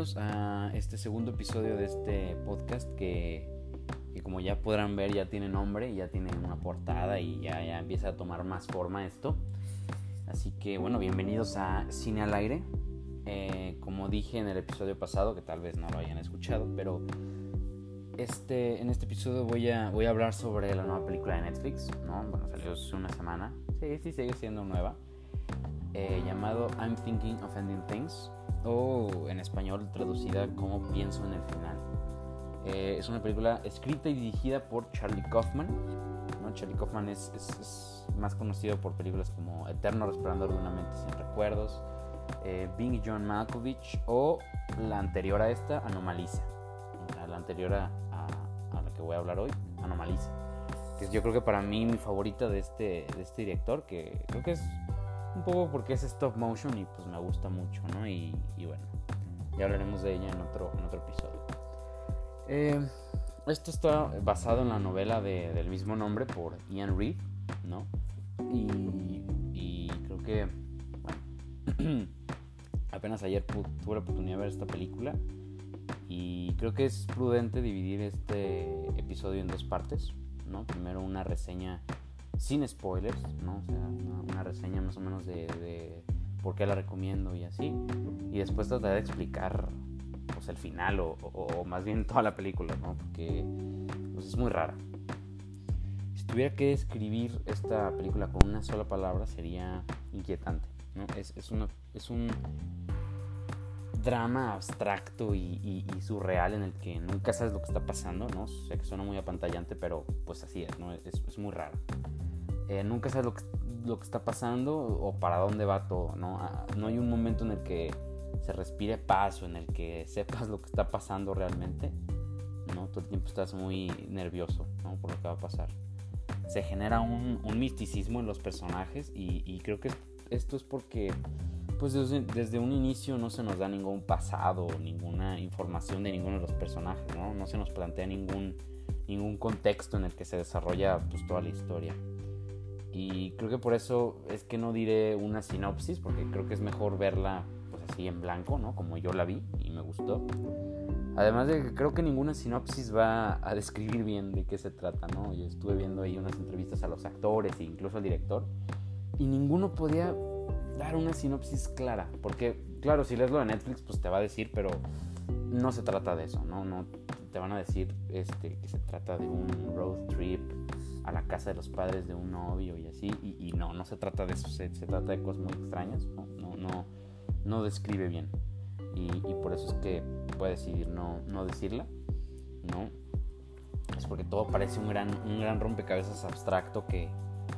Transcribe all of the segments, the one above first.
bienvenidos a este segundo episodio de este podcast que, como ya podrán ver ya tiene nombre, ya tiene una portada y ya, ya empieza a tomar más forma esto. Así que bueno, bienvenidos a Cine al Aire. Eh, como dije en el episodio pasado, que tal vez no lo hayan escuchado, pero este, en este episodio voy a, voy a hablar sobre la nueva película de Netflix, ¿no? Bueno, salió hace una semana. Sí, sí, sigue siendo nueva. Eh, llamado I'm Thinking of Ending Things o en español traducida como Pienso en el final. Eh, es una película escrita y dirigida por Charlie Kaufman. ¿no? Charlie Kaufman es, es, más conocido por películas como Eterno Resplandor de una mente sin recuerdos, eh, Bing John Malkovich o la anterior a esta, Anomaliza. la anterior a, a, la que voy a hablar hoy, Anomaliza. Que yo creo que para mí mi favorita de este, de este director, que creo que es un poco porque es stop motion y pues me gusta mucho, ¿no? Y, bueno, ya hablaremos de ella en otro, en otro episodio. Eh, esto está basado en la novela de, del mismo nombre por Ian Reed, ¿no? Y, creo que, apenas ayer tuve la oportunidad de ver esta película y creo que es prudente dividir este episodio en dos partes, ¿no? Primero una reseña sin spoilers, ¿no? O sea, una, reseña más o menos de, por qué la recomiendo y así. Y después tratar de explicar pues, el final o, más bien toda la película, ¿no? Porque pues, es muy rara. Si tuviera que escribir esta película con una sola palabra sería inquietante. Es, es, un drama abstracto y, surreal en el que nunca sabes lo que está pasando, ¿no? O que suena muy apantallante, pero pues así es, ¿no? Es, es muy raro. Eh, nunca sabes lo que, está pasando o para dónde va todo, ¿no? Ah, no hay un momento en el que se respire paz o en el que sepas lo que está pasando realmente, ¿no? Todo el tiempo estás muy nervioso, ¿no? Por lo que va a pasar. Se genera un, misticismo en los personajes y, y, creo que esto es porque pues desde, desde, un inicio no se nos da ningún pasado, ninguna información de ninguno de los personajes, ¿no? No se nos plantea ningún, ningún contexto en el que se desarrolla pues, toda la historia. Y creo que por eso es que no diré una sinopsis, porque creo que es mejor verla pues así en blanco, ¿no? Como yo la vi y me gustó. Además de que creo que ninguna sinopsis va a describir bien de qué se trata, ¿no? Yo estuve viendo ahí unas entrevistas a los actores e incluso al director y ninguno podía dar una sinopsis clara, porque claro, si lees lo de Netflix pues te va a decir, pero no se trata de eso, ¿no? No te van a decir este que se trata de un road trip a la casa de los padres de un novio y así, y, no, no se trata de eso, se, trata de cosas muy extrañas, no, no, no, describe bien. Y, por eso es que puede decidir no, no decirla, ¿no? Es porque todo parece un gran, un gran rompecabezas abstracto que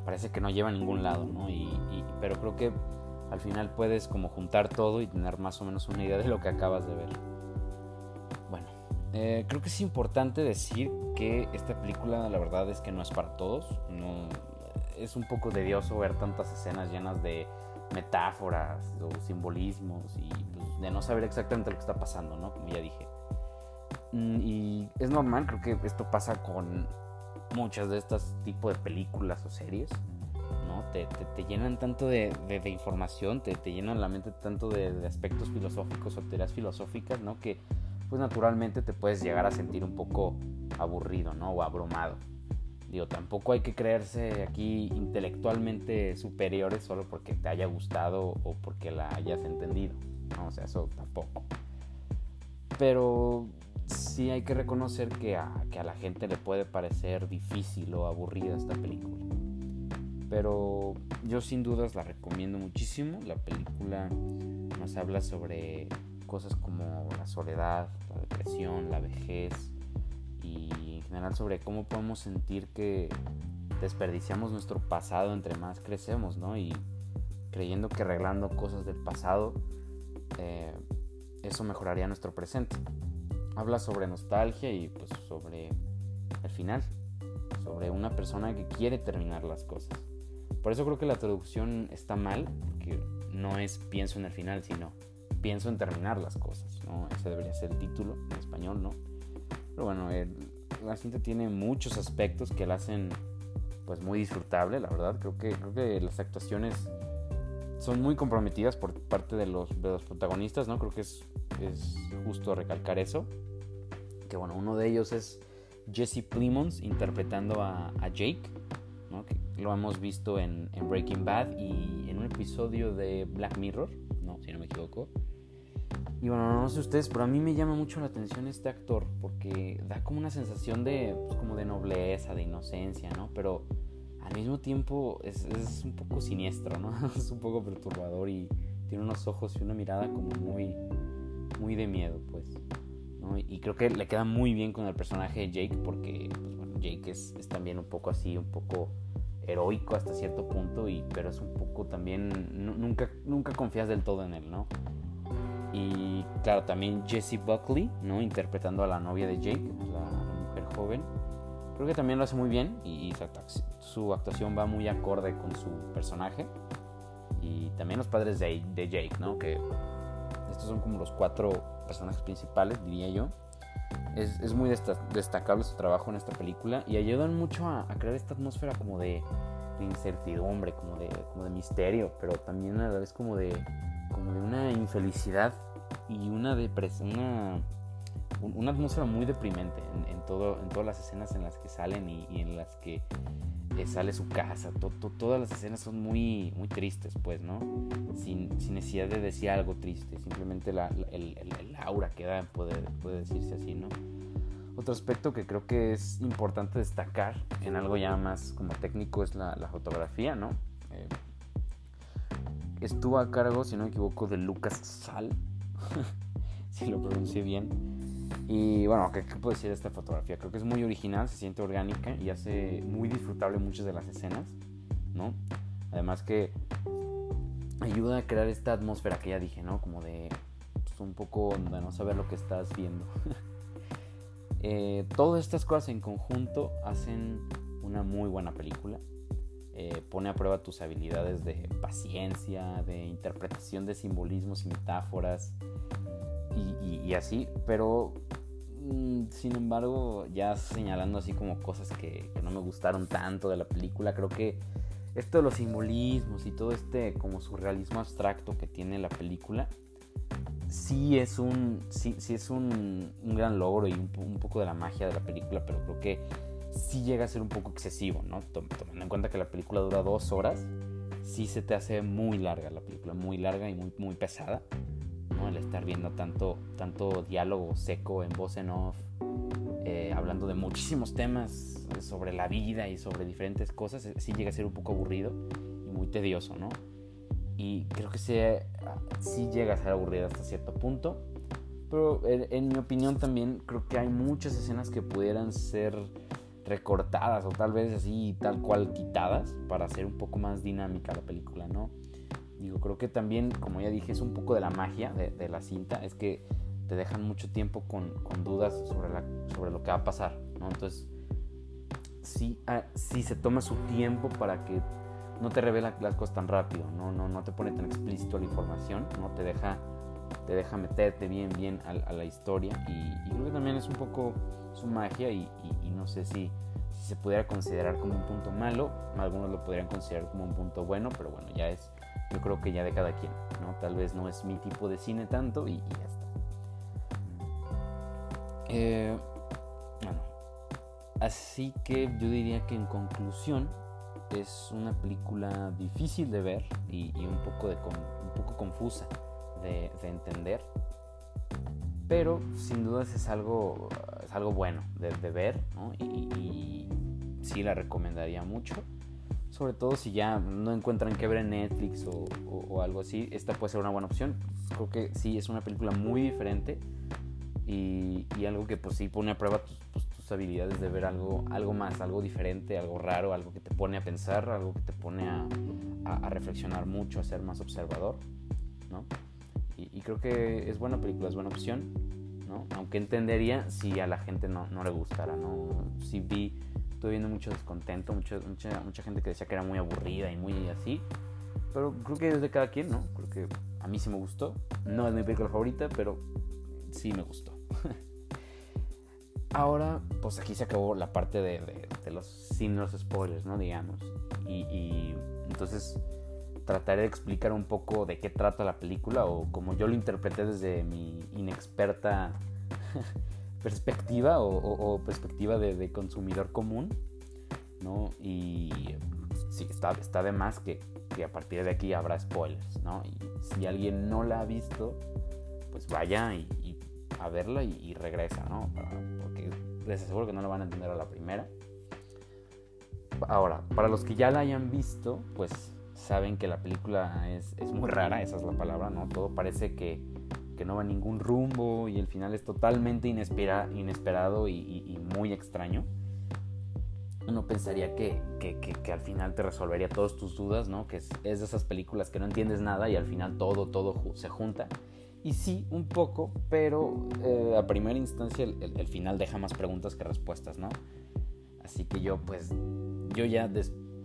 parece que no lleva a ningún lado, ¿no? Y, pero creo que al final puedes como juntar todo y tener más o menos una idea de lo que acabas de ver. Eh, creo que es importante decir que esta película la verdad es que no es para todos. No, es un poco tedioso ver tantas escenas llenas de metáforas o simbolismos y pues, de no saber exactamente lo que está pasando, ¿no? Como ya dije. Mm, y es normal, creo que esto pasa con muchas de estas tipos de películas o series, ¿no? Te, te, llenan tanto de, de, información, te, te, llenan la mente tanto de, de aspectos filosóficos o teorías filosóficas, ¿no? Que pues naturalmente te puedes llegar a sentir un poco aburrido, ¿no? O abrumado. Digo, tampoco hay que creerse aquí intelectualmente superiores solo porque te haya gustado o porque la hayas entendido, ¿no? O sea, eso tampoco. Pero sí hay que reconocer que a, que a la gente le puede parecer difícil o aburrida esta película. Pero yo sin dudas la recomiendo muchísimo. La película nos habla sobre cosas como la soledad, la depresión, la vejez y en general sobre cómo podemos sentir que desperdiciamos nuestro pasado entre más crecemos, ¿no? Y creyendo que arreglando cosas del pasado, eh, eso mejoraría nuestro presente. Habla sobre nostalgia y pues sobre el final, sobre una persona que quiere terminar las cosas. Por eso creo que la traducción está mal, porque no es pienso en el final, sino pienso en terminar las cosas, ¿no? Ese debería ser el título en español, ¿no? Pero bueno, la cinta tiene muchos aspectos que la hacen pues muy disfrutable, la verdad. Creo que, creo que las actuaciones son muy comprometidas por parte de los, de los protagonistas, ¿no? Creo que es es justo recalcar eso. Que bueno, uno de ellos es Jesse Plimons interpretando a, Jake, que lo hemos visto en, Breaking Bad y en un episodio de Black Mirror, ¿no? si no me equivoco. Y bueno, no sé ustedes, pero a mí me llama mucho la atención este actor porque da como una sensación de, pues, como de nobleza, de inocencia, ¿no? Pero al mismo tiempo es, es, un poco siniestro, ¿no? es un poco perturbador y tiene unos ojos y una mirada como muy, muy de miedo, pues. ¿no? Y creo que le queda muy bien con el personaje de Jake porque, pues, bueno, Jake es, es también un poco así, un poco heroico hasta cierto punto, y, pero es un poco también, nunca, nunca confías del todo en él, ¿no? Y claro, también Jessie Buckley, ¿no? Interpretando a la novia de Jake, la mujer joven. Creo que también lo hace muy bien y su actuación va muy acorde con su personaje. Y también los padres de, de Jake, ¿no? Que estos son como los cuatro personajes principales, diría yo. Es, es muy destacable su trabajo en esta película y ayudan mucho a, a crear esta atmósfera como de, de, incertidumbre, como de, como de misterio, pero también a la vez como de, como de una infelicidad y una depresión, una, una atmósfera muy deprimente en, todo, en todas las escenas en las que salen y, en las que eh, sale su casa. todas las escenas son muy, muy tristes, pues, ¿no? Sin, sin necesidad de decir algo triste, simplemente la, el, el, aura que da, puede, puede decirse así, ¿no? Otro aspecto que creo que es importante destacar en algo ya más como técnico es la, la fotografía, ¿no? Eh, estuvo a cargo, si no me equivoco, de Lucas Sal, si lo pronuncié bien. Y bueno, ¿qué, puedo decir de esta fotografía? Creo que es muy original, se siente orgánica y hace muy disfrutable muchas de las escenas, ¿no? Además que ayuda a crear esta atmósfera que ya dije, ¿no? Como de pues, un poco de no saber lo que estás viendo. eh, todas estas cosas en conjunto hacen una muy buena película. Eh, pone a prueba tus habilidades de paciencia, de interpretación de simbolismos y metáforas y, así, pero mm, sin embargo, ya señalando así como cosas que, no me gustaron tanto de la película, creo que esto de los simbolismos y todo este como surrealismo abstracto que tiene la película, sí es un, sí, es un, gran logro y un, un poco de la magia de la película, pero creo que sí llega a ser un poco excesivo, ¿no? Tomando en cuenta que la película dura dos horas, sí se te hace muy larga la película, muy larga y muy, muy pesada, ¿no? El estar viendo tanto, tanto diálogo seco en voz en off, eh, hablando de muchísimos temas sobre la vida y sobre diferentes cosas, eh, sí llega a ser un poco aburrido y muy tedioso, ¿no? Y creo que sí, llega a ser aburrido hasta cierto punto. Pero en, en mi opinión también creo que hay muchas escenas que pudieran ser recortadas o tal vez así tal cual quitadas para hacer un poco más dinámica la película, ¿no? Digo, creo que también, como ya dije, es un poco de la magia de, la cinta, es que te dejan mucho tiempo con, dudas sobre, la, sobre lo que va a pasar, ¿no? Entonces, sí, ah, se toma su tiempo para que no te revela las cosas tan rápido, ¿no? No, no te pone tan explícito la información, ¿no? Te deja, te deja meterte bien, bien a, la historia y, creo que también es un poco su magia y, no sé si, se pudiera considerar como un punto malo, algunos lo podrían considerar como un punto bueno, pero bueno, ya es, yo creo que ya de cada quien, ¿no? Tal vez no es mi tipo de cine tanto y, ya está. Eh, bueno, así que yo diría que en conclusión es una película difícil de ver y, un, poco de, un poco confusa de, entender, pero sin dudas es algo algo bueno de, ver, ¿no? Y, sí la recomendaría mucho. Sobre todo si ya no encuentran que ver en Netflix o, algo así, esta puede ser una buena opción. Creo que sí, es una película muy diferente y, algo que pues sí pone a prueba tus, tus, habilidades de ver algo, algo más, algo diferente, algo raro, algo que te pone a pensar, algo que te pone a, a, reflexionar mucho, a ser más observador, ¿no? Creo que es buena película, es buena opción aunque entendería si a la gente no, no le gustara, ¿no? Si vi, estuve viendo mucho descontento, mucha, mucha gente que decía que era muy aburrida y muy así. Pero creo que es de cada quien, ¿no? Creo que a mí sí me gustó. No es mi película favorita, pero sí me gustó. Ahora, pues aquí se acabó la parte de, de, los sin los spoilers, ¿no? Digamos. Y, y, entonces, trataré de explicar un poco de qué trata la película o como yo lo interpreté desde mi inexperta perspectiva o, perspectiva de, consumidor común, ¿no? Y sí, está, está de más que, a partir de aquí habrá spoilers, ¿no? Y si alguien no la ha visto, pues vaya y, a verla y, regresa, ¿no? porque les aseguro que no la van a entender a la primera. Ahora, para los que ya la hayan visto, pues saben que la película es, muy rara, esa es la palabra, ¿no? Todo parece que, no va a ningún rumbo y el final es totalmente inesperado y, muy extraño. Uno pensaría que, al final te resolvería todas tus dudas, ¿no? Que es, de esas películas que no entiendes nada y al final todo, todo se junta. Y sí, un poco, pero eh, a primera instancia el, final deja más preguntas que respuestas, ¿no? Así que yo pues, yo ya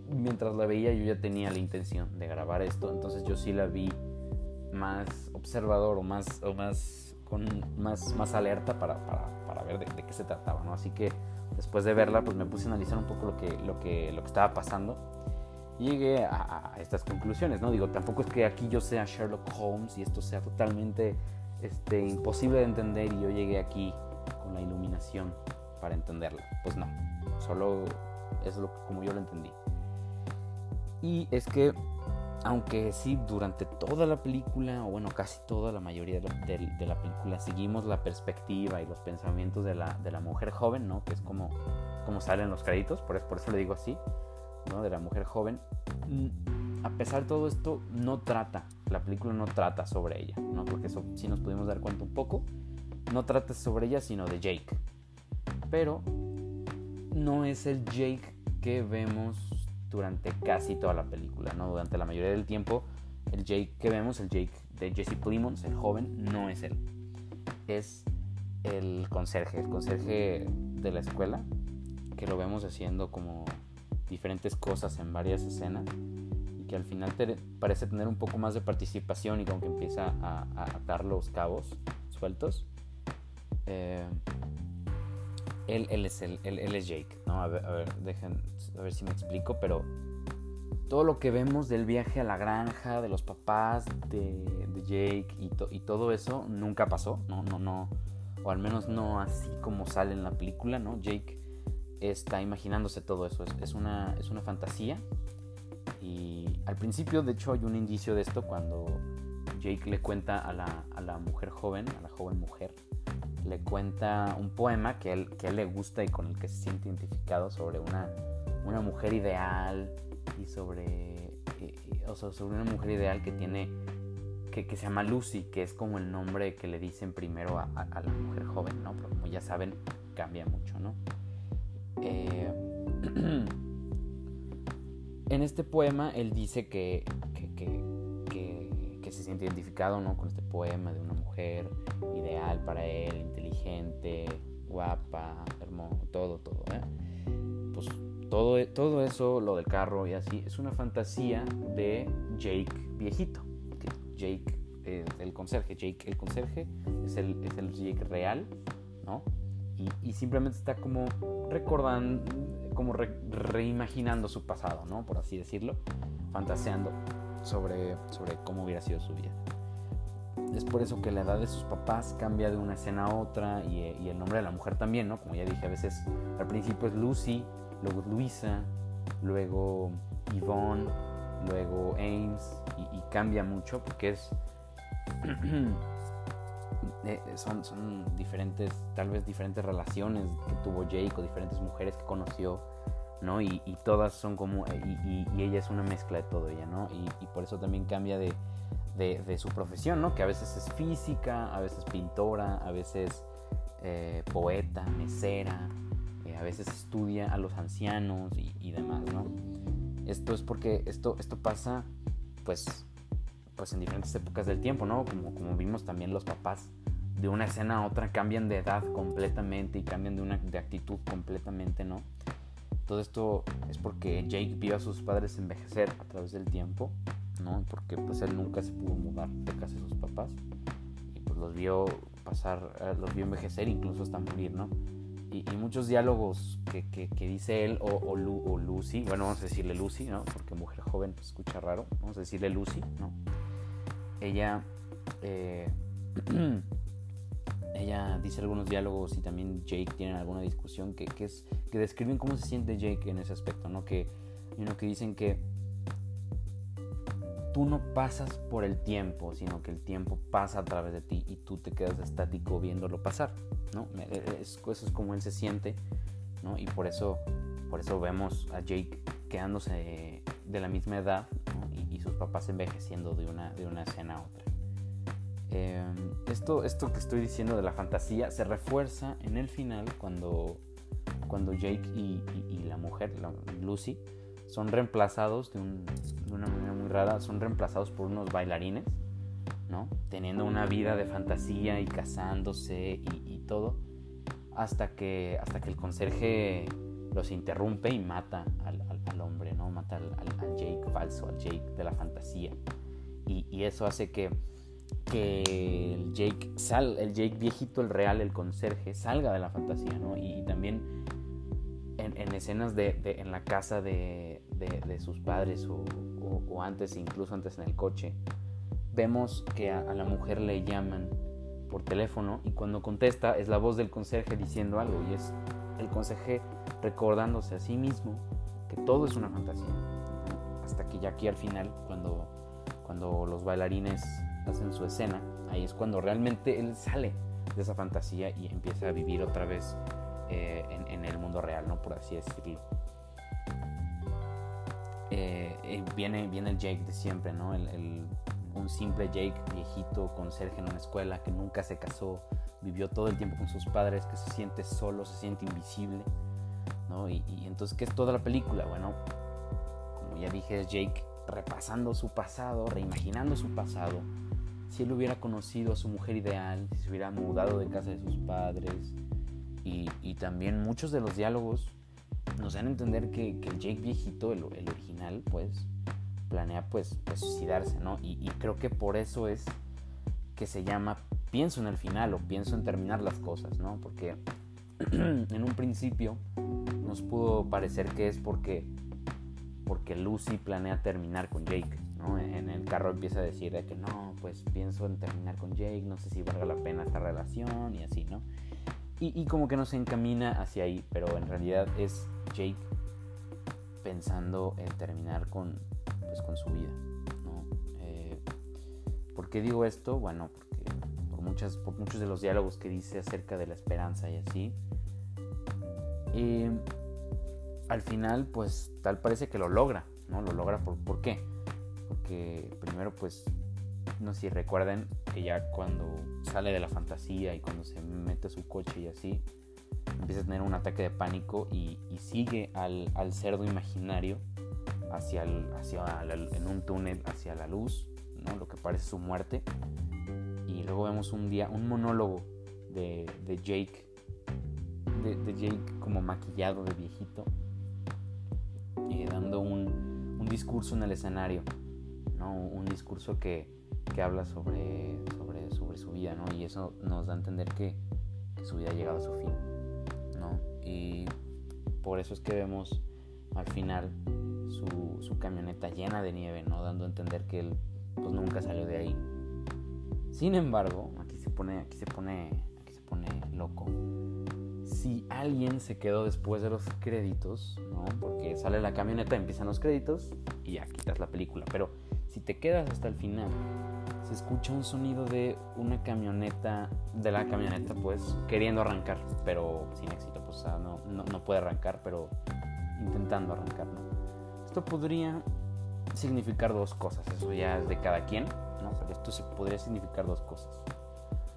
mientras la veía yo ya tenía la intención de grabar esto, entonces yo sí la vi más observador o más, o más, con más, más alerta para, para, ver de, qué se trataba, ¿no? Así que después de verla pues me puse a analizar un poco lo que, lo que, lo que estaba pasando y llegué a, estas conclusiones, ¿no? Digo, tampoco es que aquí yo sea Sherlock Holmes y esto sea totalmente este, imposible de entender y yo llegué aquí con la iluminación para entenderla. Pues no, solo es lo, como yo lo entendí. Y es que, aunque sí, durante toda la película, o bueno, casi toda la mayoría de la, película, seguimos la perspectiva y los pensamientos de la, de la mujer joven, ¿no? Que es como, como salen los créditos, por, por eso le digo así, ¿no? De la mujer joven. Mm, a pesar de todo esto, no trata, la película no trata sobre ella, ¿no? Porque eso sí nos pudimos dar cuenta un poco. No trata sobre ella, sino de Jake. Pero no es el Jake que vemos durante casi toda la película, ¿no? Durante la mayoría del tiempo, el Jake que vemos, el Jake de Jesse Plimons, el joven, no es él. Es el conserje, el conserje de la escuela, que lo vemos haciendo como diferentes cosas en varias escenas y que al final parece tener un poco más de participación y como que empieza a, atar los cabos sueltos. Eh, él, es el, él, es Jake, ¿no? A ver, a ver, si me explico, pero todo lo que vemos del viaje a la granja, de los papás, de, Jake y, y, todo eso nunca pasó, no, no, no, o al menos no así como sale en la película, ¿no? Jake está imaginándose todo eso, es, una, es una fantasía y al principio de hecho hay un indicio de esto cuando Jake le cuenta a la, a la mujer joven, a la joven mujer, le cuenta un poema que, él, que a él le gusta y con el que se siente identificado sobre una, una mujer ideal y sobre, o sea, sobre una mujer ideal que tiene, que, que, se llama Lucy, que es como el nombre que le dicen primero a, a, la mujer joven, ¿no? Pero como ya saben, cambia mucho, ¿no? Eh, en este poema él dice que, que, que, se siente identificado ¿no? con este poema de una ideal para él, inteligente, guapa, hermoso, todo, todo. ¿eh? Pues todo, todo eso, lo del carro y así, es una fantasía de Jake viejito. Jake, eh, el conserje, Jake el conserje es el, es el Jake real, ¿no? y, simplemente está como recordando, como reimaginando su pasado, ¿no? Por así decirlo, fantaseando sobre, sobre cómo hubiera sido su vida. Es por eso que la edad de sus papás cambia de una escena a otra y, el nombre de la mujer también, ¿no? Como ya dije, a veces al principio es Lucy, luego Luisa, luego Yvonne, luego Ames y cambia mucho porque es Eh, son, son diferentes, tal vez diferentes relaciones que tuvo Jake o diferentes mujeres que conoció, ¿no? Y, todas son como, y, ella es una mezcla de todo ella, ¿no? Y, por eso también cambia de, de, su profesión, ¿no? Que a veces es física, a veces pintora, a veces eh, poeta, mesera, eh, a veces estudia a los ancianos y, demás, ¿no? Esto es porque esto, esto pasa, pues, pues en diferentes épocas del tiempo, ¿no? Como, como vimos también los papás de una escena a otra cambian de edad completamente y cambian de una de actitud completamente, ¿no? Todo esto es porque Jake vio a sus padres envejecer a través del tiempo, ¿no? Porque pues él nunca se pudo mudar de casa de sus papás y pues los vio pasar, eh, los vio envejecer incluso hasta morir, ¿no? y, muchos diálogos que, que, dice él o, o, Lucy, bueno, vamos a decirle Lucy, ¿no? Porque mujer joven pues, escucha raro, vamos a decirle Lucy, ¿no? Ella, eh, ella dice algunos diálogos y también Jake tiene alguna discusión que, que, es, que describen cómo se siente Jake en ese aspecto, ¿no? Que, que dicen que tú no pasas por el tiempo, sino que el tiempo pasa a través de ti y tú te quedas estático viéndolo pasar, ¿no? eso es como él se siente, ¿no? Y por eso, por eso vemos a Jake quedándose de la misma edad y, sus papás envejeciendo de una, de una escena a otra. Em, esto, esto que estoy diciendo de la fantasía se refuerza en el final cuando, cuando Jake y la mujer, Lucy, son reemplazados de, una manera muy rara, son reemplazados por unos bailarines, ¿no? Teniendo una vida de fantasía y casándose y, todo, hasta que, hasta que el conserje los interrumpe y mata al, hombre, ¿no? Mata al, Jake falso, al Jake de la fantasía. Y, eso hace que, que el Jake, sal, el Jake viejito, el real, el conserje, salga de la fantasía, ¿no? Y, también en, escenas de, en la casa de, de, sus padres o, o, antes, incluso antes en el coche, vemos que a, la mujer le llaman por teléfono y cuando contesta es la voz del conserje diciendo algo y es el conserje recordándose a sí mismo que todo es una fantasía. Hasta que ya aquí al final, cuando, cuando los bailarines hacen su escena, ahí es cuando realmente él sale de esa fantasía y empieza a vivir otra vez eh, en, el mundo real, ¿no? Por así decirlo. Eh, eh, viene, viene el Jake de siempre, ¿no? El, un simple Jake viejito, conserje en una escuela, que nunca se casó, vivió todo el tiempo con sus padres, que se siente solo, se siente invisible, ¿no? Y, entonces, ¿qué es toda la película? Bueno, como ya dije, es Jake repasando su pasado, reimaginando su pasado. Si él hubiera conocido a su mujer ideal, si se hubiera mudado de casa de sus padres, y, y también muchos de los diálogos nos dan a entender que, el Jake viejito, el, original, pues, planea pues, pues suicidarse, ¿no? Y, creo que por eso es que se llama pienso en el final o pienso en terminar las cosas, ¿no? Porque en un principio nos pudo parecer que es porque, porque Lucy planea terminar con Jake, ¿no? En el carro empieza a decir que no, pues pienso en terminar con Jake, no sé si valga la pena esta relación y así, ¿no? Y, como que nos encamina hacia ahí, pero en realidad es Jake pensando en terminar con, pues, con su vida. ¿no? Eh, ¿Por qué digo esto? Bueno, porque por, muchas, por muchos de los diálogos que dice acerca de la esperanza y así. Y al final, pues tal parece que lo logra, ¿no? Lo logra por, ¿por qué? Porque primero, pues no sé si recuerden ya cuando sale de la fantasía y cuando se mete a su coche y así, empieza a tener un ataque de pánico y, sigue al, cerdo imaginario hacia, hacia en un túnel hacia la luz, ¿no? lo que parece su muerte. Y luego vemos un día un monólogo de, Jake, de, Jake como maquillado de viejito, eh, dando un, un discurso en el escenario, ¿no? un discurso que, que habla sobre, sobre, sobre su vida, ¿no? Y eso nos da a entender que, su vida ha llegado a su fin, ¿no? Y por eso es que vemos al final su, su camioneta llena de nieve, ¿no? Dando a entender que él pues nunca salió de ahí. Sin embargo, aquí se pone, aquí se pone, aquí se pone loco. Si alguien se quedó después de los créditos, ¿no? Porque sale la camioneta, empiezan los créditos y ya quitas la película. Pero si te quedas hasta el final, se escucha un sonido de una camioneta, de la camioneta pues, queriendo arrancar, pero sin éxito, pues no, no, puede arrancar, pero intentando arrancar, Esto podría significar dos cosas, eso ya es de cada quien, ¿no? Pero esto se podría significar dos cosas.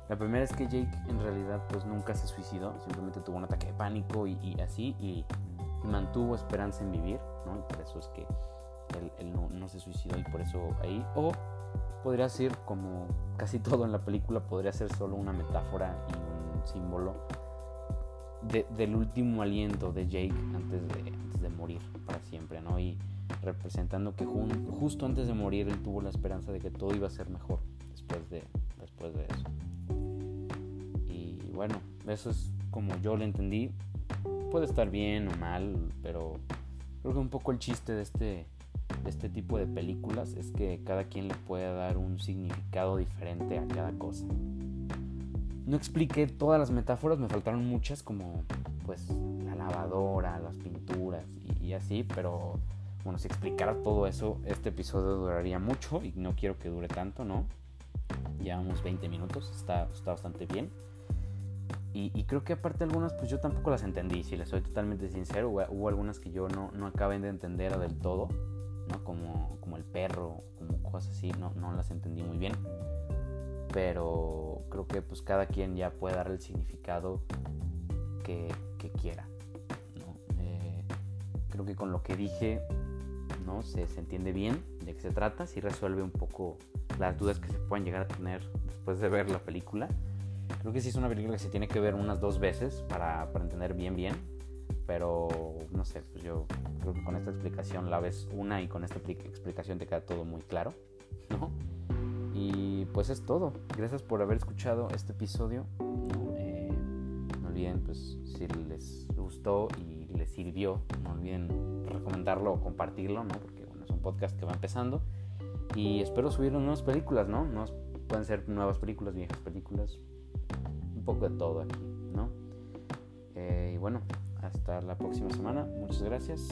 La primera es que Jake en realidad pues nunca se suicidó, simplemente tuvo un ataque de pánico y, así, y mantuvo esperanza en vivir, ¿no? Y por eso es que él, no, no, se suicidó y por eso ahí. O podría ser, como casi todo en la película, podría ser solo una metáfora y un símbolo del último aliento de Jake antes de, antes de morir para siempre, ¿no? Y representando que justo antes de morir él tuvo la esperanza de que todo iba a ser mejor después de, después de eso. Y bueno, eso es como yo lo entendí, puede estar bien o mal, pero creo que un poco el chiste de este, este tipo de películas es que cada quien le puede dar un significado diferente a cada cosa. No expliqué todas las metáforas, me faltaron muchas como pues la lavadora, las pinturas y, así, pero bueno, si explicara todo eso, este episodio duraría mucho y no quiero que dure tanto, ¿no? Llevamos 20 minutos, está, está bastante bien. Y, creo que aparte algunas pues yo tampoco las entendí, si les soy totalmente sincero, hubo, algunas que yo no, no acabé de entender del todo, ¿no? Como, como el perro, como cosas así, no, no las entendí muy bien. Pero creo que pues cada quien ya puede dar el significado que, que quiera. Eh, creo que con lo que dije ¿no? Se, se, entiende bien de qué se trata, si resuelve un poco las dudas que se pueden llegar a tener después de ver la película. Creo que sí es una película que se tiene que ver unas dos veces para, para entender bien bien, pero no sé, pues yo creo que con esta explicación la ves una y con esta explicación te queda todo muy claro, ¿no? Y pues es todo. Gracias por haber escuchado este episodio. Eh, no olviden, pues, si les gustó y les sirvió, no olviden recomendarlo o compartirlo, ¿no? Porque bueno, es un podcast que va empezando. Y espero subir nuevas películas, ¿no? no pueden ser nuevas películas, viejas películas, un poco de todo aquí, ¿no? Eh, y bueno, hasta la próxima semana. Muchas gracias.